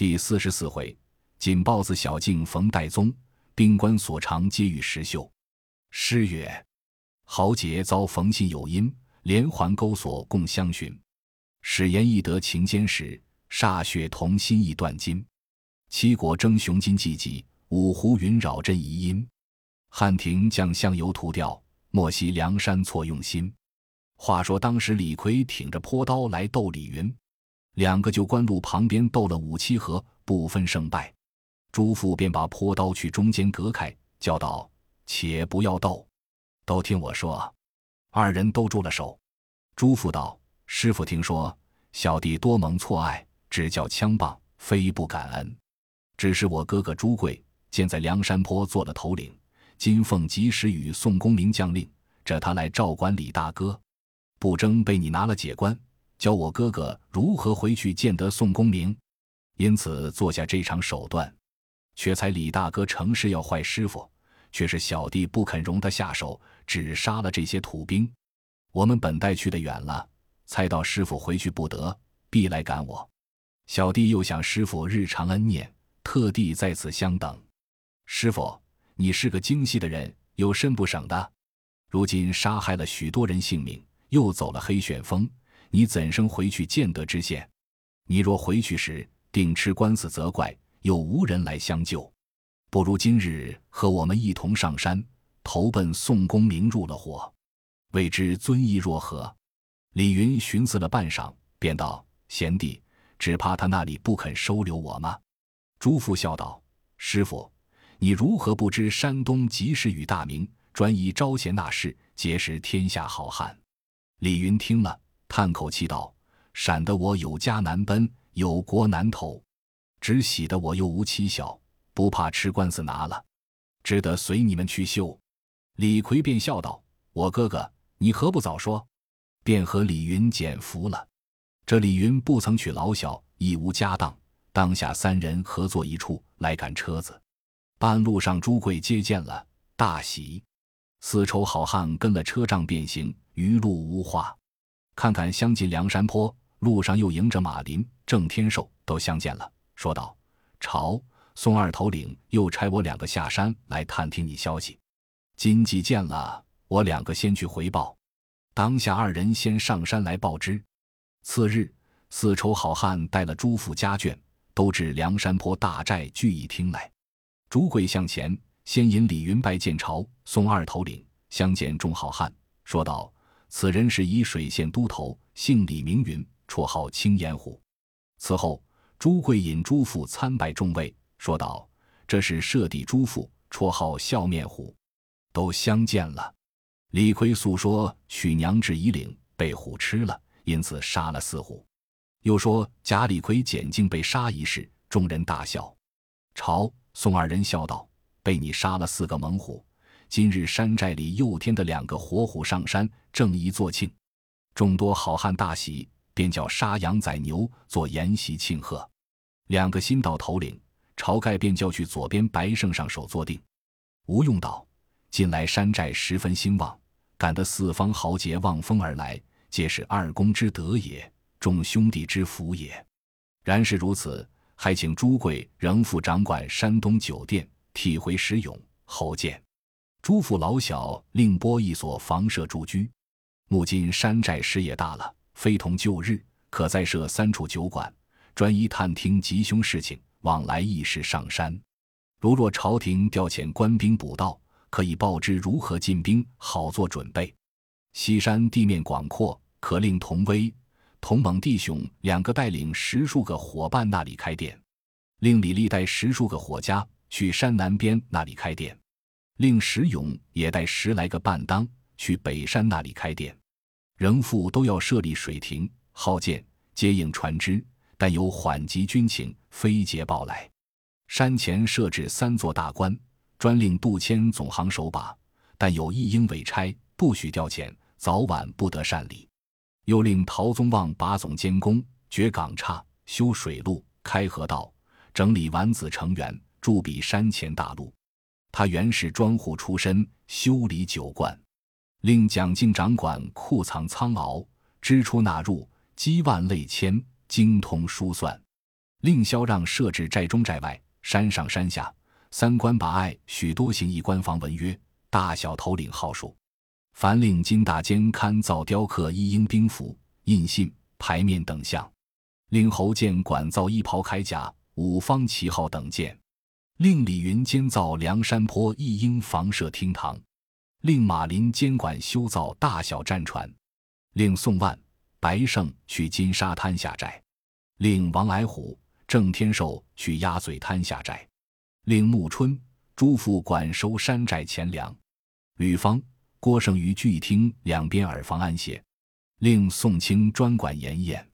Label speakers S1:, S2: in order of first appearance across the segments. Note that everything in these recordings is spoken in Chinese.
S1: 第四十四回，锦豹子小径逢戴宗，兵官所长皆遇石秀。诗曰：豪杰遭逢心有因，连环钩索共相寻。使言易得情坚实，歃血同心意断金。七国争雄今济济，五湖云扰阵遗音。汉庭将相犹图调，莫惜梁山错用心。话说当时李逵挺着坡刀来斗李云，两个就官路旁边斗了五七合，不分胜败。朱父便把坡刀去中间隔开，叫道：“且不要斗，都听我说。”二人都住了手。朱父道。师傅听说小弟多蒙错爱，只教枪棒，非不感恩。只是我哥哥朱贵见在梁山坡做了头领，金凤及时与宋公明将令，这他来照管李大哥，不争被你拿了解关，教我哥哥如何回去见得宋公明，因此做下这场手段。却才李大哥成事要坏师傅，却是小弟不肯容他下手，只杀了这些土兵。我们本待去的远了。猜到师傅回去不得，必来赶我。小弟又想师傅日常恩念，特地在此相等。师傅，你是个精细的人，有甚不省的？如今杀害了许多人性命，又走了黑旋风，你怎生回去见得知县？你若回去时，定吃官司责怪，又无人来相救。不如今日和我们一同上山，投奔宋公明入了伙，未知尊意若何？李云寻思了半晌，便道：“贤弟，只怕他那里不肯收留我吗？”朱父笑道：“师傅，你如何不知山东及时雨大名，专以招贤纳士，结识天下好汉？”李云听了，叹口气道：“闪得我有家难奔，有国难投，只喜得我又无妻小，不怕吃官司拿了，只得随你们去修。”李逵便笑道：“我哥哥，你何不早说？”便和李云减服了。这李云不曾娶老小，亦无家当，当下三人合作一处来赶车子。半路上朱贵接见了，大喜。丝绸好汉跟了车仗便行，余路无话。看看相近梁山坡，路上又迎着马林、郑天寿都相见了，说道：“朝宋二头领又差我两个下山来探听你消息。今既见了，我两个先去回报。”当下二人先上山来报知。次日，四筹好汉带了朱富家眷，都至梁山坡大寨聚义厅来。朱贵向前，先引李云拜见朝宋二头领，相见众好汉，说道：“此人是沂水县都头，姓李，名云，绰号青眼虎。”此后，朱贵引朱富参拜众位，说道：“这是舍弟朱富，绰号笑面虎。”都相见了。李逵诉说娶娘至夷岭被虎吃了，因此杀了四虎。又说贾李逵捡镜被杀一事，众人大笑。朝宋二人笑道：“被你杀了四个猛虎，今日山寨里又添的两个活虎上山，正宜作庆。”众多好汉大喜，便叫杀羊宰牛做筵席庆贺。两个新到头领，晁盖便叫去左边白胜上首坐定。吴用道：“近来山寨十分兴旺。”感得四方豪杰望风而来，皆是二公之德也，众兄弟之福也。然是如此，还请朱贵仍复掌管山东酒店，替回石勇后见。朱父老小另拨一所房舍住居。目今山寨事业大了，非同旧日，可再设三处酒馆，专一探听吉凶事情，往来议事上山。如若朝廷调遣官兵捕盗。可以报知如何进兵，好做准备。西山地面广阔，可令童威、童猛弟兄两个带领十数个伙伴那里开店；令李立带十数个伙家去山南边那里开店；令石勇也带十来个伴当去北山那里开店。仍复都要设立水亭、号舰接应船只，但有缓急军情，飞捷报来。山前设置三座大关。专令杜迁总行守把，但有一应委差，不许调遣，早晚不得擅离。又令陶宗旺把总监工，掘港岔，修水路，开河道，整理丸子成员，筑比山前大路。他原是庄户出身，修理酒罐。令蒋敬掌管库藏仓廒，支出纳入，积万累千，精通书算。令萧让设置寨中寨外、山上山下三关把隘，许多行役官房文约，大小头领号数。凡令金大监刊造雕刻一应兵符、印信、牌面等项，令侯建管造一袍铠甲、五方旗号等件，令李云监造梁山坡一应房舍厅堂，令马林监管修造大小战船，令宋万、白胜去金沙滩下寨，令王矮虎、郑天寿去鸭嘴滩下寨，令穆春、朱富管收山寨钱粮，吕方。郭盛于聚义厅两边耳房安歇，令宋清专管盐宴，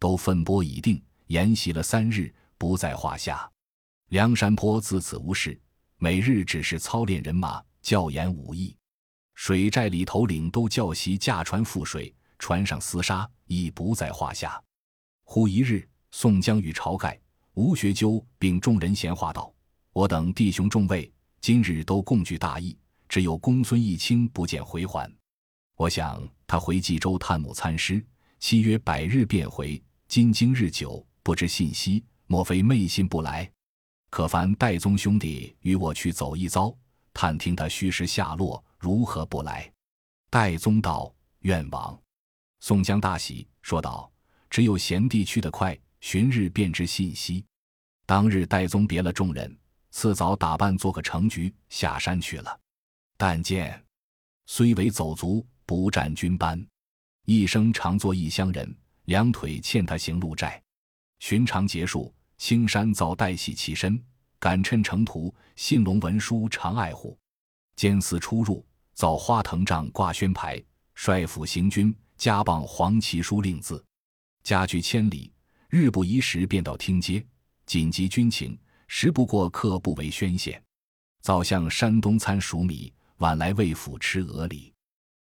S1: 都分拨已定，沿袭了三日，不在话下。梁山坡自此无事，每日只是操练人马，教演武艺。水寨里头领都教习驾船赴水，船上厮杀亦不在话下。忽一日，宋江与晁盖、吴学究并众人闲话道：“我等弟兄众位，今日都共聚大义。”只有公孙义清不见回还，我想他回冀州探母参师，期约百日便回。今经日久，不知信息，莫非昧信不来？可烦戴宗兄弟与我去走一遭，探听他虚实下落，如何不来？戴宗道：“愿往。”宋江大喜，说道：“只有贤弟去得快，旬日便知信息。”当日戴宗别了众人，次早打扮做个成局，下山去了。但见，虽为走卒，不占军班，一生常做异乡人，两腿欠他行路债。寻常结束，青山早带喜起身，赶趁程途，信龙文书常爱护。监司出入，造花藤帐挂宣牌，帅府行军，加傍黄旗书令字。家距千里，日不宜时便到听街。紧急军情，时不过客不为宣献。早向山东参熟米。晚来魏府吃鹅梨。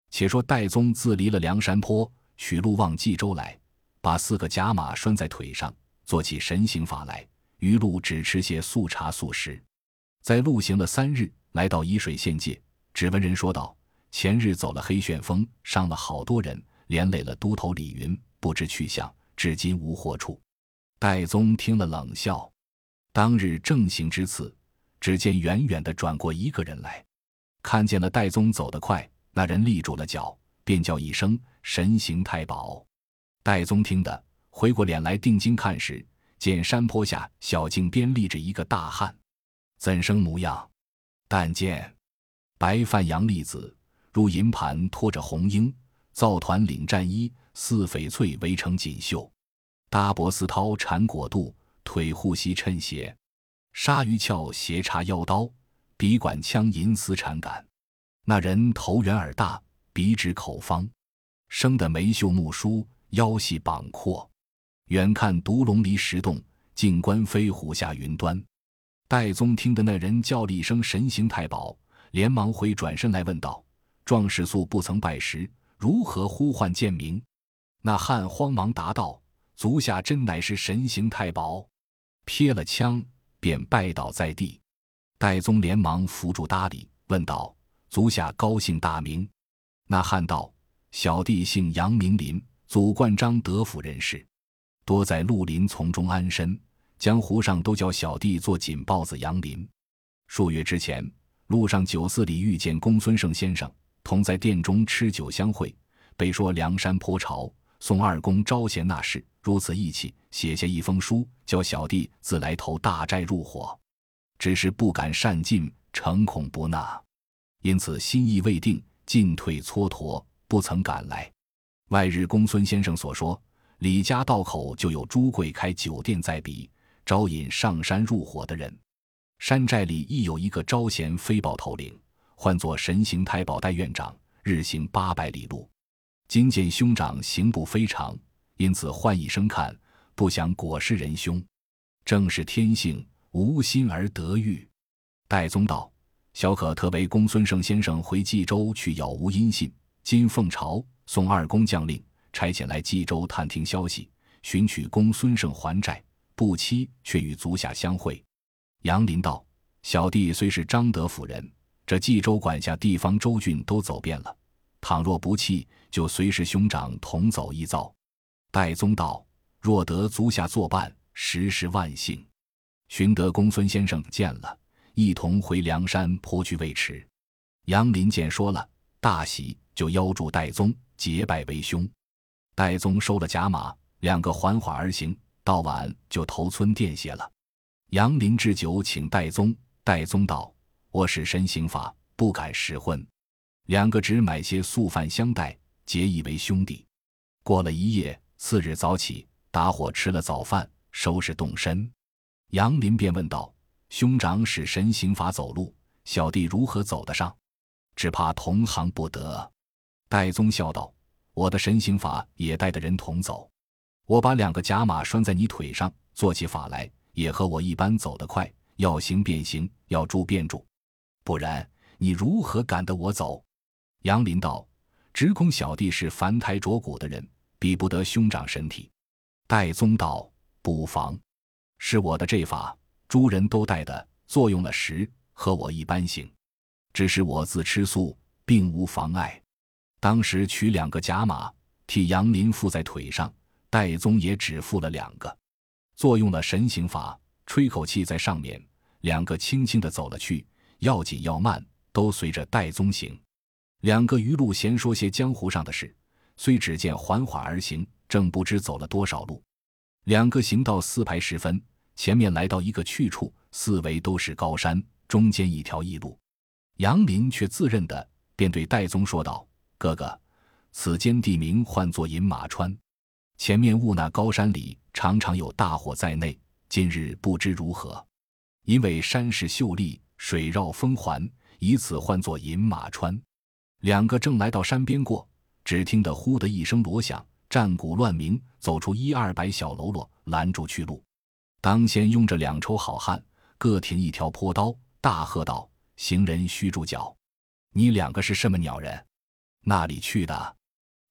S1: 且说戴宗自离了梁山坡，取路往冀州来，把四个甲马拴在腿上，做起神行法来。余路只吃些素茶素食。在路行了三日，来到沂水县界，指纹人说道：前日走了黑旋风，伤了好多人，连累了都头李云，不知去向，至今无获处。戴宗听了冷笑。当日正行之次，只见远远的转过一个人来。看见了戴宗走得快，那人立住了脚，便叫一声“神行太保”。戴宗听得，回过脸来定睛看时，见山坡下小径边立着一个大汉，怎生模样？但见白范杨立子，入银盘托着红缨，皂团领战衣，似翡翠围成锦绣，搭脖丝绦缠裹肚，腿护膝衬鞋，鲨鱼鞘斜插腰刀。笔管枪银丝缠杆，那人头圆耳大，鼻直口方，生得眉秀目疏，腰细膀阔。远看独龙离石洞，近观飞虎下云端。戴宗听得那人叫了一声“神行太保”，连忙回转身来问道：“壮士素不曾拜师，如何呼唤剑名？”那汉慌忙答道：“足下真乃是神行太保。”撇了枪，便拜倒在地。戴宗连忙扶住搭理，问道：“足下高姓大名？”那汉道：“小弟姓杨，名林，祖贯章德府人士，多在绿林丛中安身，江湖上都叫小弟做锦豹子杨林。数月之前，路上酒肆里遇见公孙胜先生，同在殿中吃酒相会，被说梁山坡朝宋二公招贤纳士，如此义气，写下一封书，叫小弟自来投大寨入伙。”只是不敢擅进，诚恐不纳，因此心意未定，进退蹉跎，不曾赶来。外日公孙先生所说，李家道口就有朱贵开酒店在彼，招引上山入伙的人。山寨里亦有一个招贤飞豹头领，唤作神行太保代院长，日行八百里路。今见兄长行步非常，因此唤一声看，不想果是仁兄，正是天性。无心而得遇，戴宗道：“小可特为公孙胜先生回冀州去杳无音信。今奉朝宋二公将令，差遣来冀州探听消息，寻取公孙胜还债。不期却与足下相会。”杨林道：“小弟虽是张德府人，这冀州管辖地方州郡都走遍了。倘若不弃，就随时兄长同走一遭。”戴宗道：“若得足下作伴，实是万幸。寻得公孙先生见了，一同回梁山坡去尉迟。杨林见说了，大喜，就邀住戴宗结拜为兄。戴宗收了甲马，两个缓缓而行，到晚就投村殿歇了。杨林置酒请戴宗，戴宗道：“我使神行法，不敢食荤。”两个只买些素饭相待，结义为兄弟。过了一夜，次日早起，打火吃了早饭，收拾动身。杨林便问道：“兄长使神行法走路，小弟如何走得上？只怕同行不得。”戴宗笑道：“我的神行法也带的人同走。我把两个甲马拴在你腿上，做起法来也和我一般走得快。要行便行，要住便住，不然你如何赶得我走？”杨林道：“只恐小弟是凡胎着骨的人，比不得兄长身体。”戴宗道：“不妨。”是我的这法，诸人都带的，作用了时和我一般行，只是我自吃素，并无妨碍。当时取两个甲马，替杨林附在腿上，戴宗也只附了两个，作用了神行法，吹口气在上面，两个轻轻的走了去，要紧要慢，都随着戴宗行。两个余路闲说些江湖上的事，虽只见缓缓而行，正不知走了多少路。两个行到四排时分，前面来到一个去处，四围都是高山，中间一条驿路。杨林却自认的，便对戴宗说道：“哥哥，此间地名唤作饮马川，前面雾那高山里常常有大火在内，今日不知如何。因为山势秀丽，水绕峰环，以此唤作饮马川。”两个正来到山边过，只听得呼的一声锣响。战鼓乱鸣，走出一二百小喽啰，拦住去路。当先拥着两抽好汉，各挺一条坡刀，大喝道：“行人须住脚！你两个是什么鸟人？那里去的？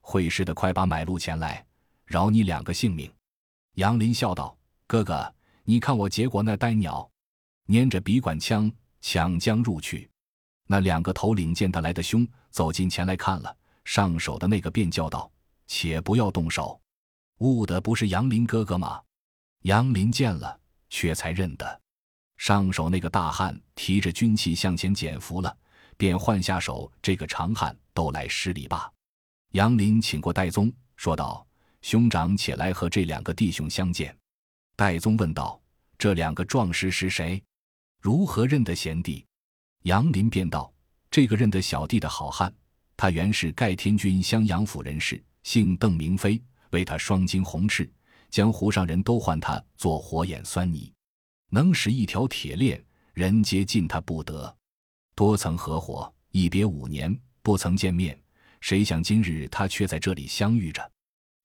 S1: 会师的，快把买路钱来，饶你两个性命！”杨林笑道：“哥哥，你看我结果那呆鸟，拈着笔管枪，抢将入去。那两个头领见他来的凶，走近前来看了，上手的那个便叫道。”且不要动手，误的不是杨林哥哥吗？杨林见了，却才认得，上手那个大汉提着军器向前减服了，便换下手这个长汉都来施礼罢。杨林请过戴宗，说道：“兄长且来和这两个弟兄相见。”戴宗问道：“这两个壮士是谁？如何认得贤弟？”杨林便道：“这个认得小弟的好汉，他原是盖天军襄阳府人士。”姓邓名飞，为他双睛红赤，江湖上人都唤他做火眼狻猊，能使一条铁链，人皆近他不得。多曾合伙，一别五年，不曾见面。谁想今日他却在这里相遇着。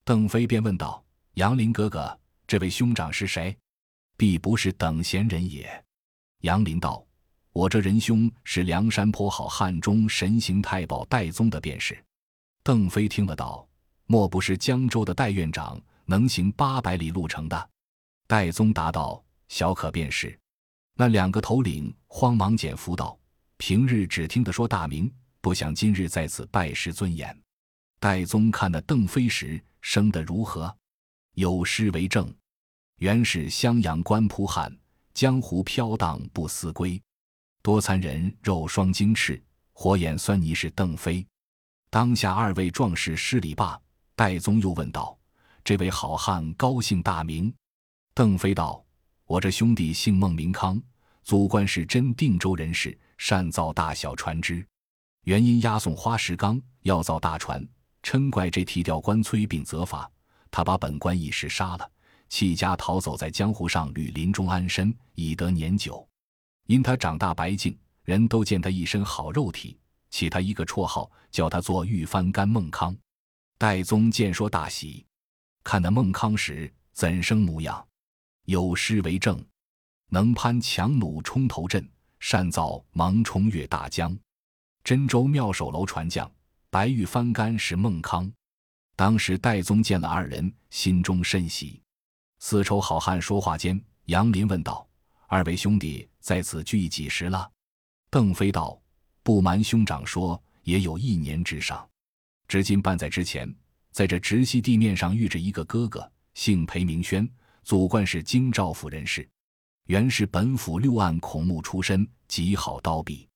S1: 邓飞便问道：“杨林哥哥，这位兄长是谁？必不是等闲人也。”杨林道：“我这仁兄是梁山坡好汉中神行太保戴宗的便是。”邓飞听了道。莫不是江州的戴院长能行八百里路程的？戴宗答道：“小可便是。”那两个头领慌忙减服道：“平日只听得说大名，不想今日在此拜师尊严。”戴宗看那邓飞时生得如何？有诗为证：“原是襄阳官仆汉，江湖飘荡不思归。多残忍，肉双精翅，火眼狻猊是邓飞。”当下二位壮士施礼罢。戴宗又问道：“这位好汉高姓大名？”邓飞道：“我这兄弟姓孟，名康，祖贯是真定州人士，善造大小船只。原因押送花石纲，要造大船，嗔怪这提调官崔并责罚，他把本官一时杀了，弃家逃走，在江湖上履林中安身，以得年久。因他长大白净，人都见他一身好肉体，起他一个绰号，叫他做玉翻干孟康。”戴宗见说大喜，看那孟康时怎生模样？有诗为证：能攀强弩冲头阵，善造芒冲越大江。真州妙手楼船匠，白玉翻干是孟康。当时戴宗见了二人，心中甚喜。四抽好汉说话间，杨林问道：“二位兄弟在此聚几时了？”邓飞道：“不瞒兄长说，也有一年之上。”至今半载之前，在这直溪地面上遇着一个哥哥，姓裴名轩，祖贯是京兆府人士，原是本府六案孔目出身，极好刀笔，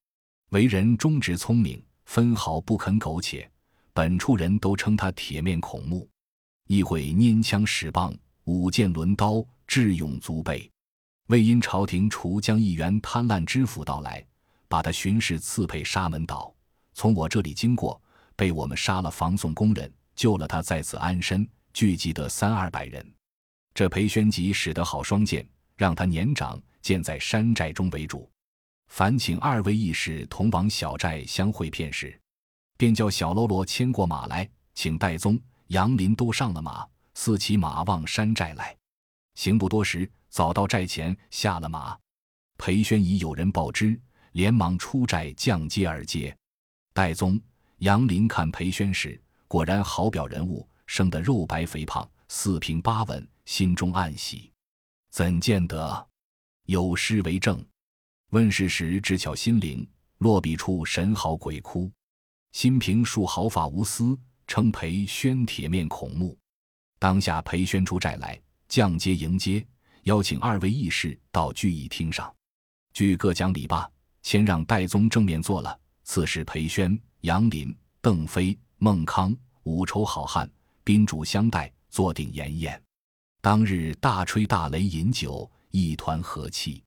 S1: 为人忠直聪明，分毫不肯苟且。本处人都称他铁面孔目，亦会拈枪使棒，舞剑抡刀，智勇足备。为因朝廷除将一员贪婪知府到来，把他巡视刺配沙门岛，从我这里经过，被我们杀了防送工人，救了他在此安身，聚集得三二百人。这裴宣吉使得好双剑，让他年长，建在山寨中为主。烦请二位义士同往小寨相会片时。便叫小喽啰牵过马来，请戴宗、杨林都上了马，四骑马望山寨来。行不多时，早到寨前，下了马。裴宣已有人报知，连忙出寨降阶而接。戴宗、杨林看裴宣时，果然好表人物，生得肉白肥胖，四平八稳，心中暗喜。怎见得？有诗为证。问世时，只巧心灵落笔处，神好鬼哭。新平树毫发无私，称裴宣铁面孔目。当下裴宣出寨来，降阶迎接，邀请二位义士到聚义厅上。据各讲礼罢，先让戴宗正面坐了。次是裴宣、杨林、邓飞、孟康五筹好汉宾主相待，坐定筵宴。当日大吹大擂饮酒，一团和气。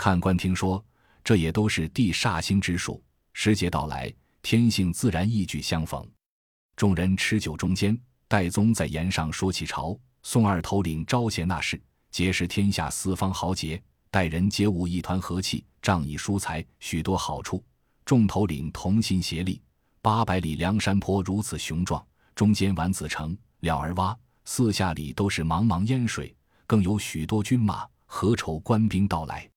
S1: 看官听说，这也都是地煞星之术。时节到来。天性自然一举相逢，众人吃酒中间，戴宗在言上说起朝宋二头领招贤纳士，结识天下四方豪杰，待人皆无一团和气，仗义疏财，许多好处。众头领同心协力，八百里梁山坡如此雄壮，中间丸子城、了儿洼，四下里都是茫茫烟水，更有许多军马，何愁官兵到来？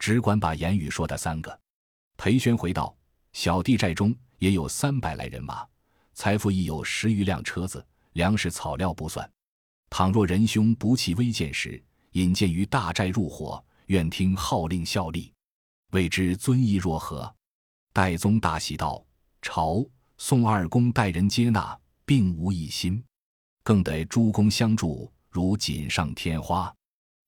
S1: 只管把言语说的三个。裴宣回道。小弟寨中也有三百来人马，财富亦有十余辆车子，粮食草料不算。倘若仁兄不弃危贱时，引荐于大寨入伙，愿听号令效力，未知尊意若何？戴宗大喜道：“朝宋二公待人接纳，并无异心，更得诸公相助，如锦上添花。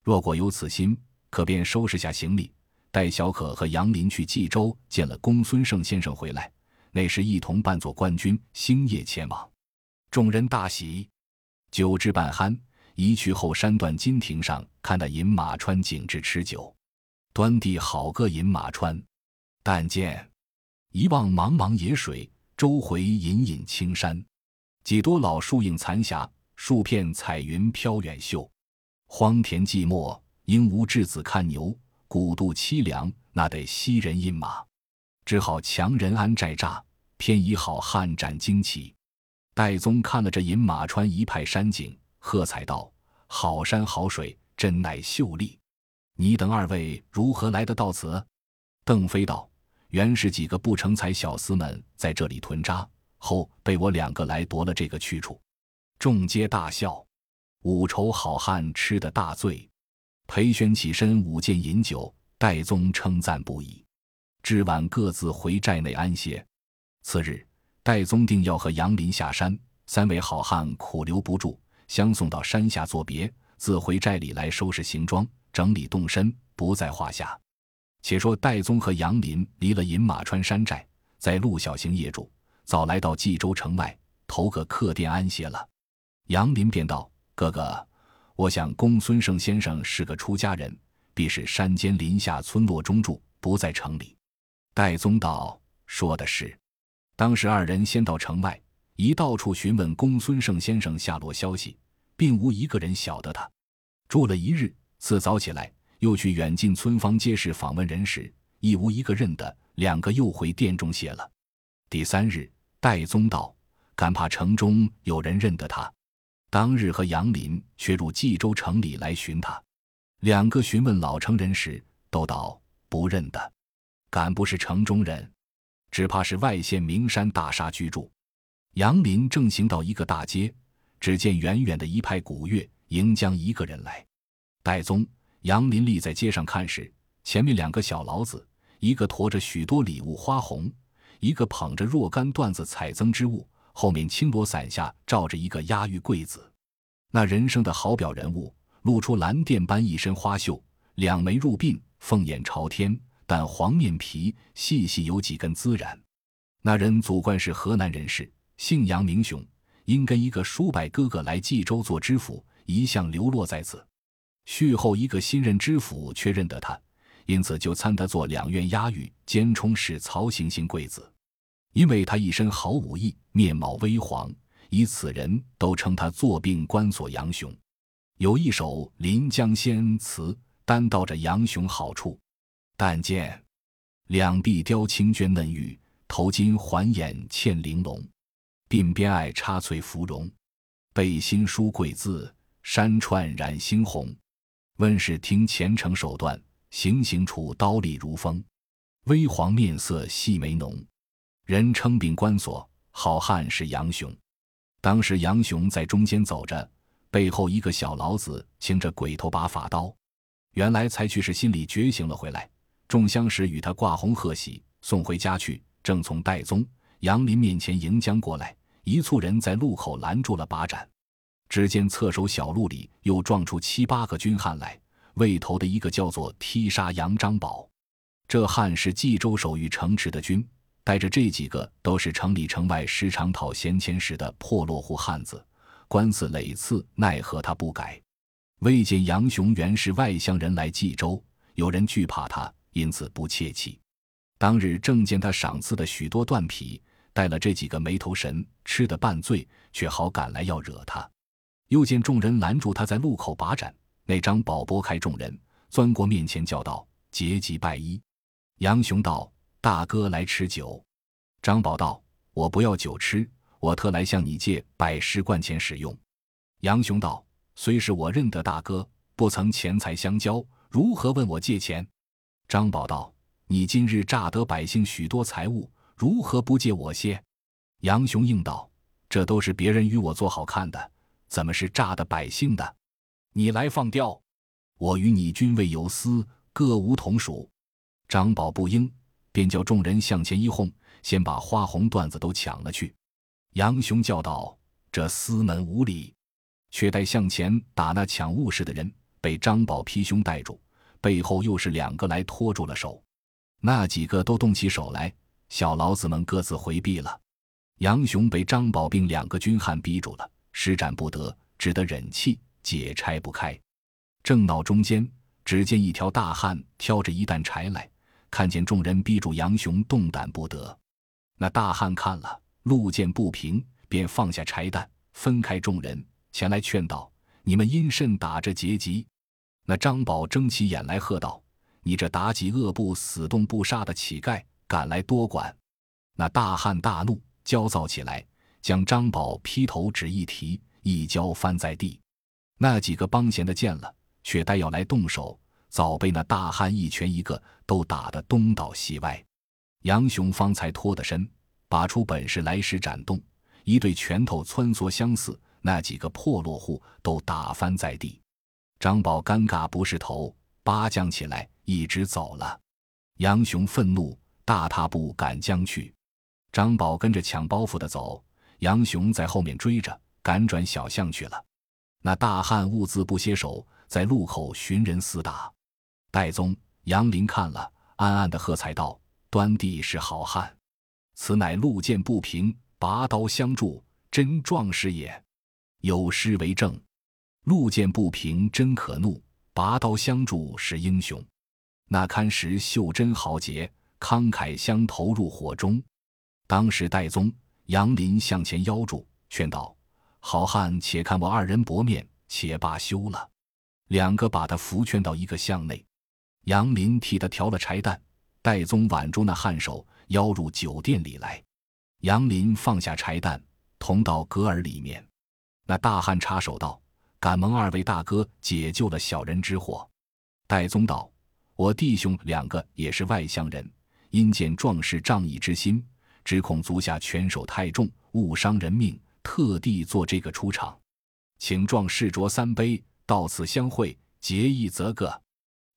S1: 若果有此心，可便收拾下行李。”带小可和杨林去冀州见了公孙胜先生回来，那时一同扮作官军，星夜前往。众人大喜，酒至半酣，移去后山段金亭上看那饮马川景致吃酒。端地好个饮马川！但见一望茫茫野水，周回隐隐青山，几多老树影残霞，数片彩云飘远秀。荒田寂寞，应无稚子看牛。古渡凄凉，那得西人饮马，只好强人安寨栅，偏以好汉斩旌旗。戴宗看了这饮马川一派山景，喝彩道：“好山好水，真乃秀丽。你等二位如何来得到此？”邓飞道：“原是几个不成才小厮们在这里屯扎，后被我两个来夺了这个去处。”众皆大笑。五筹好汉吃得大醉。裴宣起身舞剑饮酒，戴宗称赞不已。至晚各自回寨内安歇。次日，戴宗定要和杨林下山，三位好汉苦留不住，相送到山下作别，自回寨里来收拾行装，整理动身，不在话下。且说戴宗和杨林离了饮马川山寨，在路小行夜住，早来到冀州城外，投个客店安歇了。杨林便道：“哥哥。”我想公孙胜先生是个出家人，必是山间林下村落中住，不在城里。戴宗道：“说的是。”当时二人先到城外，一到处询问公孙胜先生下落消息，并无一个人晓得他。住了一日，次早起来，又去远近村坊街市访问人时，亦无一个认得。两个又回店中歇了。第三日，戴宗道：“敢怕城中有人认得他。”当日和杨林却入冀州城里来寻他，两个询问老城人时，都道不认得，敢不是城中人，只怕是外县名山大厦居住。杨林正行到一个大街，只见远远的一派鼓乐迎将一个人来。戴宗、杨林立在街上看时，前面两个小老子，一个驮着许多礼物花红，一个捧着若干缎子彩增之物。后面青罗伞下罩着一个押玉贵子，那人生的好表人物，露出蓝靛般一身花绣，两眉入鬓，凤眼朝天，但黄面皮，细细有几根孜然。那人祖贯是河南人士，姓杨名雄，因跟一个叔伯哥哥来冀州做知府，一向流落在此。续后一个新任知府却认得他，因此就参他做两院押狱兼充使曹行行贵子。因为他一身好武艺，面貌微黄，以此人都称他坐病关索杨雄。有一首《临江仙》词，单道着杨雄好处。但见两臂雕青绢嫩玉，头巾环眼嵌玲珑，鬓边爱插翠芙蓉，背心书贵字，山串染猩红。问事听虔诚手段，行刑处刀利如风。微黄面色细眉浓，人称病关索，好汉是杨雄。当时杨雄在中间走着。背后一个小老子擎着鬼头把法刀，原来才去是心里觉醒了回来。众相识与他挂红贺喜，送回家去。正从戴宗、杨林面前迎将过来，一簇人在路口拦住了把斩。只见侧手小路里又撞出七八个军汉来，未头的一个叫做踢杀杨张宝，这汉是冀州守御城池的军，带着这几个都是城里城外时常讨闲钱时的破落户汉子。官司累次，奈何他不改。未见杨雄原是外乡人来冀州，有人惧怕他，因此不切气。当日正见他赏赐的许多断皮，带了这几个没头神，吃得半醉，却好赶来要惹他。又见众人拦住他在路口把盏，那张宝拨开众人，钻过面前叫道：“结疾拜医。”杨雄道：“大哥来吃酒。”张宝道：“我不要酒吃。”我特来向你借百十贯钱使用。杨雄道：“虽是我认得大哥，不曾钱财相交，如何问我借钱？”张宝道：“你今日诈得百姓许多财物，如何不借我些？”杨雄应道：“这都是别人与我做好看的，怎么是诈的百姓的？你来放刁，我与你均未有私，各无同属。”张宝不应，便叫众人向前一哄，先把花红缎子都抢了去。杨雄叫道：“这私门无礼！”却待向前打那抢物事的人，被张宝劈胸带住，背后又是两个来拖住了手。那几个都动起手来，小老子们各自回避了。杨雄被张宝并两个军汉逼住了，施展不得，只得忍气，解拆不开。正闹中间，只见一条大汉挑着一担柴来，看见众人逼住杨雄，动弹不得。那大汉看了。路见不平，便放下柴担，分开众人前来劝道：“你们因甚打这劫急？”那张宝睁起眼来，喝道：“你这妲己恶不死动不杀的乞丐，敢来多管！”那大汉大怒，焦躁起来，将张宝劈头只一提，一跤翻在地。那几个帮闲的见了，却待要来动手，早被那大汉一拳一个都打得东倒西歪。杨雄方才脱得身。拔出本事来时，斩动一对拳头，穿梭相似，那几个破落户都打翻在地。张宝尴尬不是头，八将起来，一直走了。杨雄愤怒，大踏步赶将去。张宝跟着抢包袱的走，杨雄在后面追着，赶转小巷去了。那大汉兀自不歇手，在路口寻人厮打。戴宗、杨林看了，暗暗的喝彩道：“端地是好汉。”此乃路见不平，拔刀相助，真壮士也。有诗为证：路见不平真可怒，拔刀相助是英雄。那堪时袖珍豪杰，慷慨相投入火中。当时戴宗、杨林向前邀住，劝道：“好汉，且看我二人薄面，且罢休了。”两个把他扶劝到一个巷内，杨林替他调了柴担，戴宗挽住那汉手。邀入酒店里来，杨林放下柴担，同到阁儿里面。那大汉插手道：“敢蒙二位大哥解救了小人之祸。”戴宗道：“我弟兄两个也是外乡人，因见壮士仗义之心，只恐足下拳手太重，误伤人命，特地做这个出场，请壮士酌三杯，到此相会，结义则个。”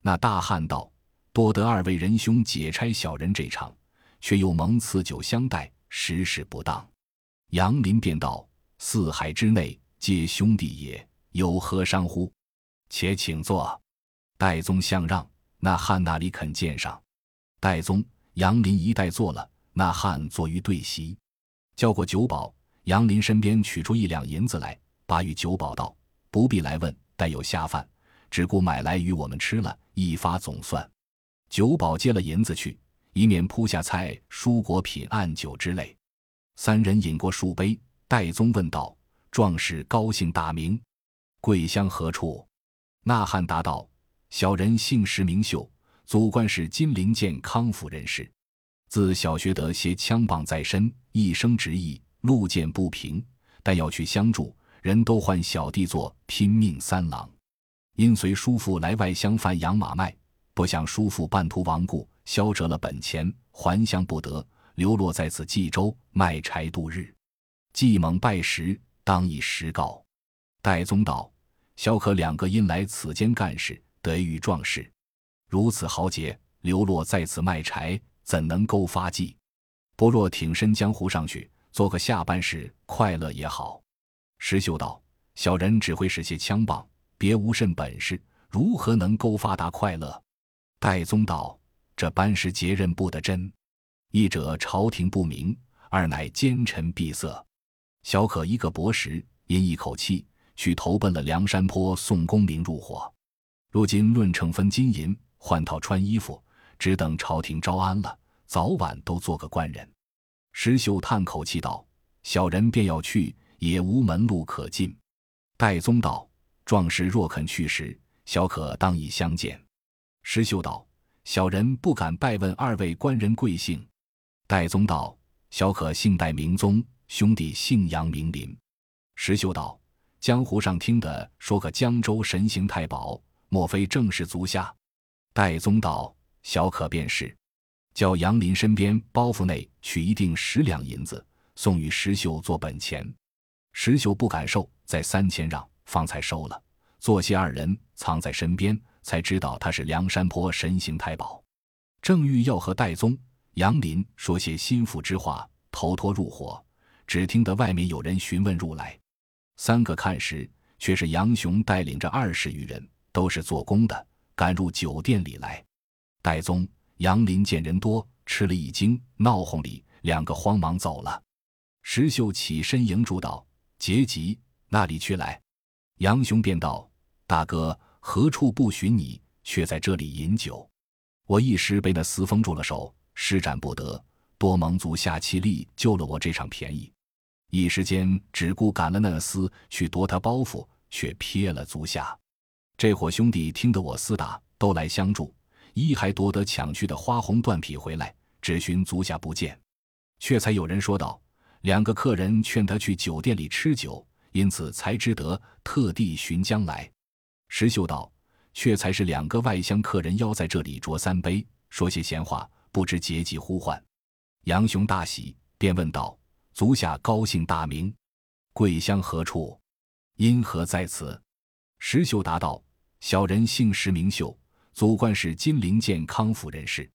S1: 那大汉道：“多得二位仁兄解差小人这场。”却又蒙赐酒相待，实是不当。杨林便道：“四海之内皆兄弟也，有何伤乎？”且请坐。戴宗相让，那汉那里肯见上。戴宗、杨林一带坐了，那汉坐于对席，叫过酒保。杨林身边取出一两银子来，把与酒保道：“不必来问，待有下饭，只顾买来与我们吃了，一发总算。”酒保接了银子去，以免铺下菜、蔬果品、暗酒之类。三人饮过数杯，戴宗问道：“壮士高姓大名？贵乡何处？”那汉答道：“小人姓石名秀，祖贯是金陵健康府人士。自小学得些枪棒在身，一生执意。”路见不平，但要去相助，人都唤小弟做拼命三郎。因随叔父来外乡贩养马卖，不想叔父半途亡故，消折了本钱，还乡不得，流落在此冀州卖柴度日。季猛拜时，当以实告。戴宗道：“萧可两个因来此间干事，得遇壮士，如此豪杰，流落在此卖柴，怎能勾发迹？不若挺身江湖上去。”做个下班时快乐也好。石秀道：“小人只会使些枪棒，别无甚本事，如何能够发达快乐？”戴宗道：“这班师节任不得真，一者朝廷不明，二乃奸臣闭塞。小可一个薄时，因一口气去投奔了梁山坡宋公明入伙，如今论成分金银，换套穿衣服，只等朝廷招安了，早晚都做个官人。”石秀叹口气道：“小人便要去，也无门路可进。”戴宗道：“壮士若肯去时，小可当以相见。”石秀道：“小人不敢拜问二位官人贵姓。”戴宗道：“小可姓戴名宗，兄弟姓杨名林。”石秀道：“江湖上听的说个江州神行太保，莫非正是足下？”戴宗道：“小可便是。”叫杨林身边包袱内取一锭十两银子，送与石秀做本钱。石秀不敢受，在三千让，方才收了。作谢二人藏在身边，才知道他是梁山坡神行太保。正欲要和戴宗、杨林说些心腹之话，投托入伙，只听得外面有人询问入来。三个看时，却是杨雄带领着二十余人，都是做工的，赶入酒店里来。戴宗。杨林见人多，吃了一惊，闹哄里，两个慌忙走了。石秀起身迎住道：“杰吉，那里去来？”杨雄便道：“大哥，何处不寻你，却在这里饮酒？我一时被那厮封住了手，施展不得，多蒙足下气力救了我这场便宜。一时间只顾赶了那厮去夺他包袱，却撇了足下。这伙兄弟听得我厮打，都来相助。”一还夺得抢去的花红缎匹回来，只寻足下不见，却才有人说道：两个客人劝他去酒店里吃酒，因此才知得特地寻将来。石秀道：却才是两个外乡客人邀在这里酌三杯，说些闲话，不知节气呼唤。杨雄大喜，便问道：足下高姓大名？贵乡何处？因何在此？石秀答道：小人姓石名秀。祖贯是金陵健康府人士，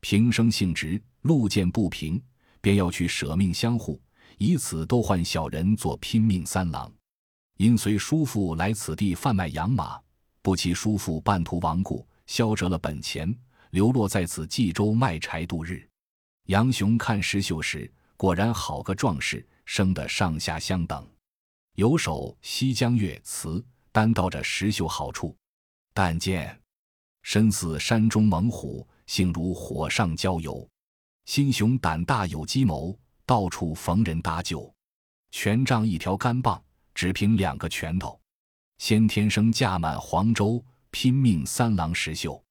S1: 平生性直，路见不平，便要去舍命相护，以此都换小人做拼命三郎。因随叔父来此地贩卖养马，不期叔父半途亡故，消折了本钱，流落在此冀州卖柴度日。杨雄看石秀时，果然好个壮士，生得上下相等，有首《西江月》词，单道着石秀好处，但见。身似山中猛虎，性如火上浇油。心雄胆大有计谋，到处逢人搭救。权杖一条干棒，只凭两个拳头。先天生驾满黄州，拼命三郎石秀。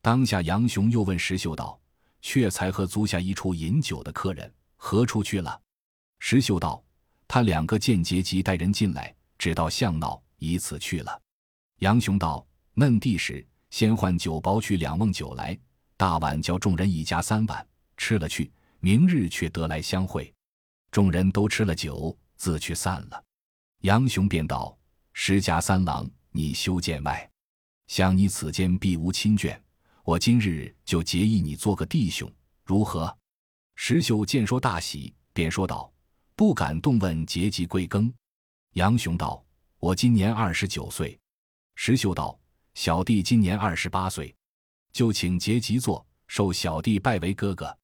S1: 当下杨雄又问石秀道：“却才和租下一处饮酒的客人何处去了？”石秀道：“他两个间接急带人进来，只到巷闹，以此去了。”杨雄道：“嫩地时。”先换酒包去两瓮酒来，大碗叫众人一家三碗吃了去，明日却得来相会。众人都吃了酒，自去散了。杨雄便道：“石家三郎，你休见外，想你此间必无亲眷，我今日就结义你做个弟兄，如何？”石秀见说大喜，便说道：“不敢动问节籍贵庚。”杨雄道：“我今年二十九岁。”石秀道：“小弟今年二十八岁，就请节即坐，受小弟拜为哥哥。”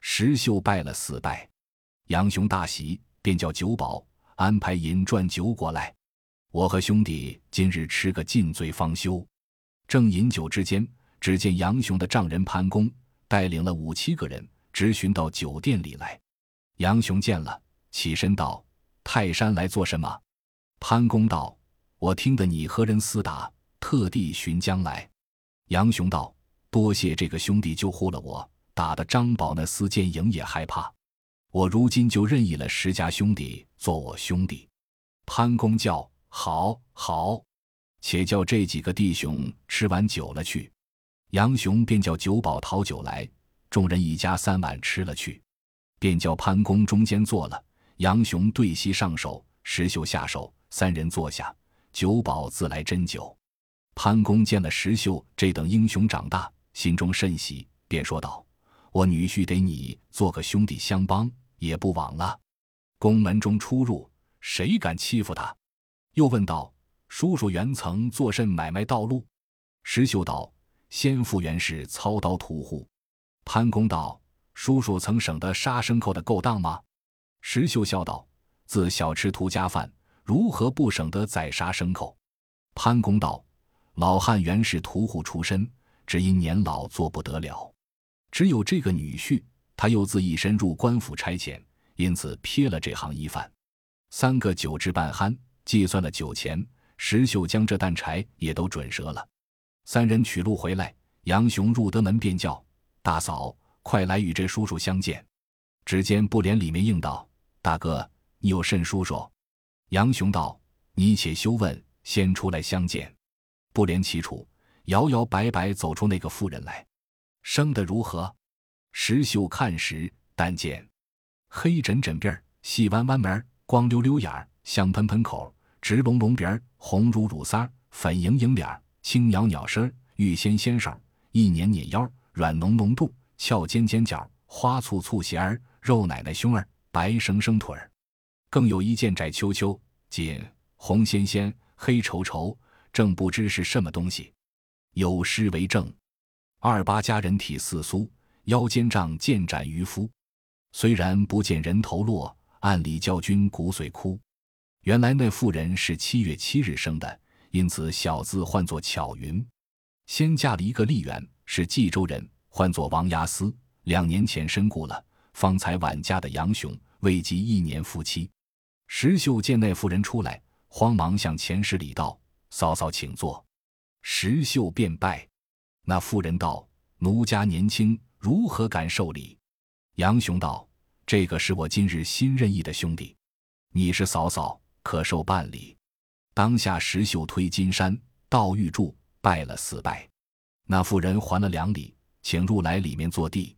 S1: 石秀拜了四拜，杨雄大喜，便叫酒保安排银馔酒过来。我和兄弟今日吃个尽醉方休。正饮酒之间，只见杨雄的丈人潘公带领了五七个人，直寻到酒店里来。杨雄见了，起身道：“泰山来做什么？”潘公道：“我听得你和人厮打，特地寻将来。”杨雄道：“多谢这个兄弟救护了我，打得张宝那厮奸营也害怕。我如今就任意了石家兄弟做我兄弟。”潘公叫：“好，好，且叫这几个弟兄吃完酒了去。”杨雄便叫酒保讨酒来，众人一家三碗吃了去，便叫潘公中间坐了，杨雄对席上手，石秀下手。三人坐下，酒保自来斟酒。潘公见了石秀这等英雄长大，心中甚喜，便说道：“我女婿得你做个兄弟相帮，也不枉了。宫门中出入，谁敢欺负他？”又问道：“叔叔原曾做甚买卖道路？”石秀道：“先父原是操刀屠户。”潘公道：“叔叔曾省得杀牲口的勾当吗？”石秀笑道：“自小吃屠家饭。”如何不省得宰杀牲口？潘公道：“老汉原是屠户出身，只因年老做不得了，只有这个女婿，他又自一身入官府差遣，因此撇了这行一饭。”三个酒至半酣，计算了酒钱，石秀将这担柴也都准折了。三人取路回来，杨雄入得门便叫：“大嫂，快来与这叔叔相见。”只见布帘里面应道：“大哥，你有甚叔叔？”杨雄道：“你且休问，先出来相见。”不连其处，摇摇摆摆走出那个妇人来，生得如何？石秀看时，但见黑枕枕辫细弯弯眉光溜溜眼儿香喷喷口直隆隆鼻儿红如乳腮儿粉莹莹脸儿轻袅袅身儿玉纤纤手儿一捻捻腰儿软浓浓肚翘尖尖脚花簇簇鞋儿肉奶奶胸儿白生生腿儿。更有一件窄秋秋、紧红纤纤、黑稠稠，正不知是什么东西。有诗为证：“二八佳人体似酥，腰间仗剑斩渔夫。虽然不见人头落，暗里教君骨髓枯。”原来那妇人是七月七日生的，因此小字唤作巧云。先嫁了一个丽媛，是冀州人，唤作王押司。两年前身故了，方才晚嫁的杨雄，未及一年夫妻。石秀见那妇人出来，慌忙向前施礼道：“嫂嫂，请坐。”石秀便拜。那妇人道：“奴家年轻，如何敢受礼？”杨雄道：“这个是我今日新任义的兄弟，你是嫂嫂，可受半礼。”当下石秀推金山道玉柱拜了四拜。那妇人还了两礼，请入来里面坐地，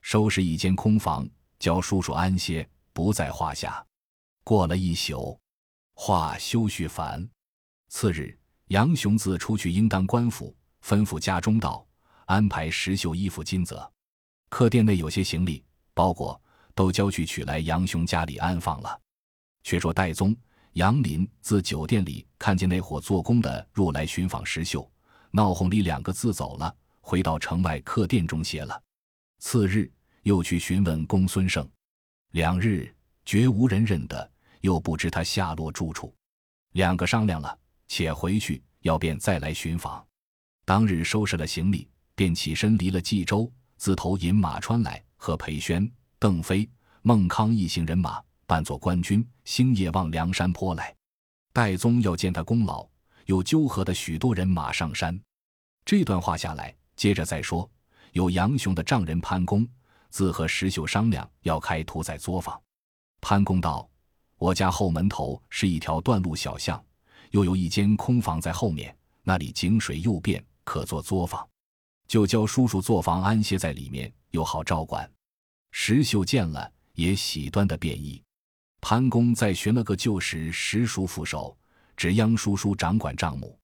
S1: 收拾一间空房，叫叔叔安歇，不在话下。过了一宿，话休续烦。次日，杨雄自出去应当官府，吩咐家中道安排石秀衣服金泽。客店内有些行李包裹，都交去取来杨雄家里安放了。却说戴宗、杨林自酒店里看见那伙做工的入来寻访石秀，闹哄里两个字走了，回到城外客店中歇了。次日又去询问公孙胜，两日绝无人认得。又不知他下落住处，两个商量了，且回去，要便再来寻访。当日收拾了行李，便起身离了冀州，自投饮马川来，和裴宣、邓飞、孟康一行人马，扮作官军，星夜往梁山坡来。戴宗要见他功劳，又纠合的许多人马上山。这段话下来，接着再说，有杨雄的丈人潘公，自和石秀商量要开屠宰作坊。潘公道。我家后门头是一条断路小巷，又有一间空房在后面，那里井水又便，可做作坊，就教叔叔作坊安歇在里面，又好照管。石秀见了，也喜端的便意。潘公再寻了个旧时石叔副手，只央叔叔掌管账目。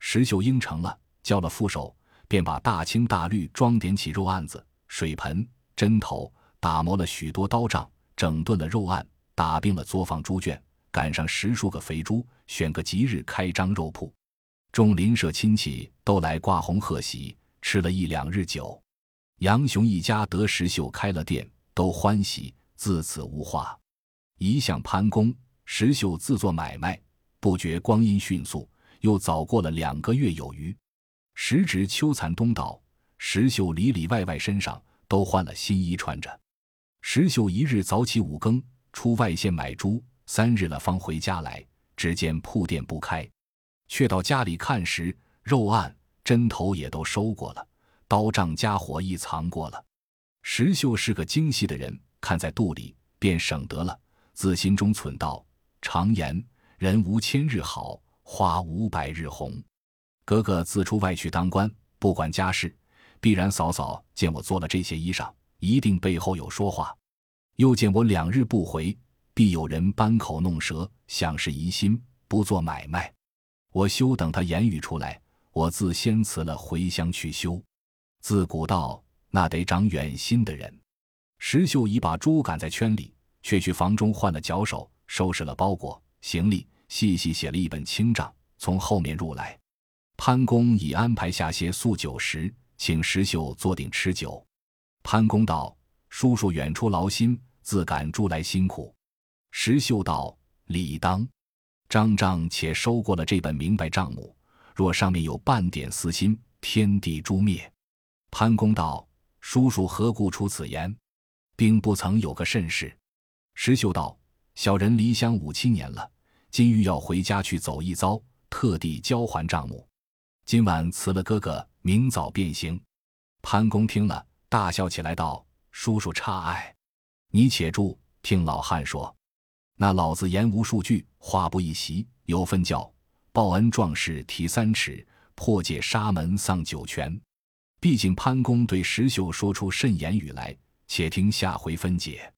S1: 石秀应承了，叫了副手，便把大青大绿装点起肉案子、水盆、针头，打磨了许多刀杖，整顿了肉案。打并了作坊猪圈，赶上十数个肥猪，选个吉日开张肉铺。众邻舍亲戚都来挂红贺喜，吃了一两日酒。杨雄一家得石秀开了店，都欢喜，自此无话。一向潘公，石秀自做买卖，不觉光阴迅速，又早过了两个月有余。时值秋残冬倒，石秀里里外外身上都换了新衣穿着。石秀一日早起五更，出外县买猪，三日了方回家来，只见铺店不开。却到家里看时，肉案、针头也都收过了，刀杖家伙亦藏过了。石秀是个精细的人，看在肚里，便省得了，自心中忖道：“常言人无千日好，花无百日红。哥哥自出外去当官，不管家事，必然嫂嫂见我做了这些衣裳，一定背后有说话。又见我两日不回，必有人扳口弄舌，想是疑心，不做买卖。”我休等他言语出来，我自先辞了回乡去休。自古道，那得长远心的人。石秀已把猪赶在圈里，却去房中换了脚手，收拾了包裹行李，细细写了一本清账，从后面入来。潘公已安排下些素酒食，请石秀坐定吃酒。潘公道：“叔叔远出劳心，自赶猪来辛苦。”石秀道：“理当。”张张且收过了这本明白账目，若上面有半点私心，天地诛灭。潘公道：“叔叔何故出此言？并不曾有个甚事。”石秀道：“小人离乡五七年了，今欲要回家去走一遭，特地交还账目。今晚辞了哥哥，明早便行。”潘公听了，大笑起来，道：“叔叔差爱，你且住，听老汉说。”那老子言无数句，话不一席，有分教报恩壮士提三尺，破戒沙门丧九泉。毕竟潘公对石秀说出甚言语来，且听下回分解。